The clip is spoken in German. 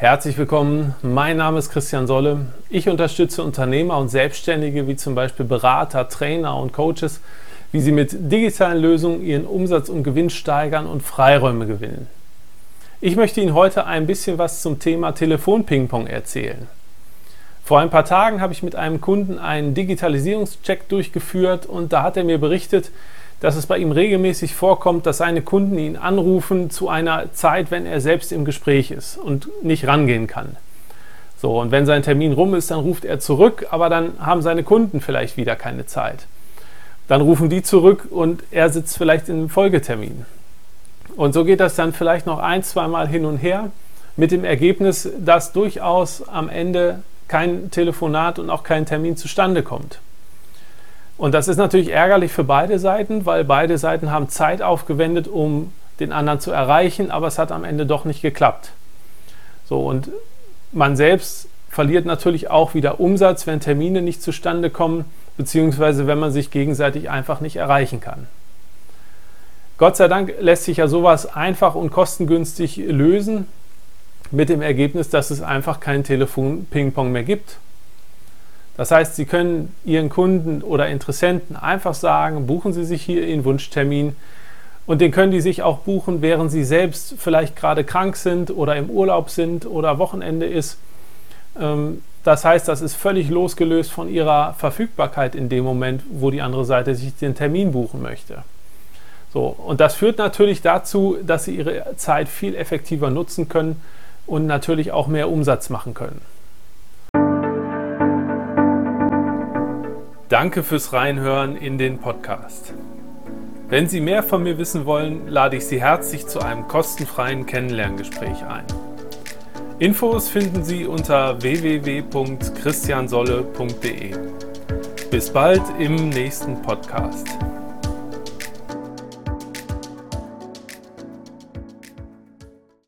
Herzlich willkommen, mein Name ist Christian Solle. Ich unterstütze Unternehmer und Selbstständige wie zum Beispiel Berater, Trainer und Coaches, wie sie mit digitalen Lösungen ihren Umsatz und Gewinn steigern und Freiräume gewinnen. Ich möchte Ihnen heute ein bisschen was zum Thema Telefon-Ping-Pong erzählen. Vor ein paar Tagen habe ich mit einem Kunden einen Digitalisierungscheck durchgeführt und da hat er mir berichtet, dass es bei ihm regelmäßig vorkommt, dass seine Kunden ihn anrufen zu einer Zeit, wenn er selbst im Gespräch ist und nicht rangehen kann. So, und wenn sein Termin rum ist, dann ruft er zurück, aber dann haben seine Kunden vielleicht wieder keine Zeit. Dann rufen die zurück und er sitzt vielleicht in einem Folgetermin. Und so geht das dann vielleicht noch ein, zweimal hin und her mit dem Ergebnis, dass durchaus am Ende kein Telefonat und auch kein Termin zustande kommt. Und das ist natürlich ärgerlich für beide Seiten, weil beide Seiten haben Zeit aufgewendet, um den anderen zu erreichen, aber es hat am Ende doch nicht geklappt. So, und man selbst verliert natürlich auch wieder Umsatz, wenn Termine nicht zustande kommen, beziehungsweise wenn man sich gegenseitig einfach nicht erreichen kann. Gott sei Dank lässt sich ja sowas einfach und kostengünstig lösen, mit dem Ergebnis, dass es einfach kein Telefon-Ping-Pong mehr gibt. Das heißt, Sie können Ihren Kunden oder Interessenten einfach sagen, buchen Sie sich hier Ihren Wunschtermin und den können die sich auch buchen, während Sie selbst vielleicht gerade krank sind oder im Urlaub sind oder Wochenende ist. Ähm, das heißt, das ist völlig losgelöst von Ihrer Verfügbarkeit in dem Moment, wo die andere Seite sich den Termin buchen möchte. So, und das führt natürlich dazu, dass Sie Ihre Zeit viel effektiver nutzen können und natürlich auch mehr Umsatz machen können. Danke fürs Reinhören in den Podcast. Wenn Sie mehr von mir wissen wollen, lade ich Sie herzlich zu einem kostenfreien Kennenlerngespräch ein. Infos finden Sie unter www.christiansolle.de. Bis bald im nächsten Podcast.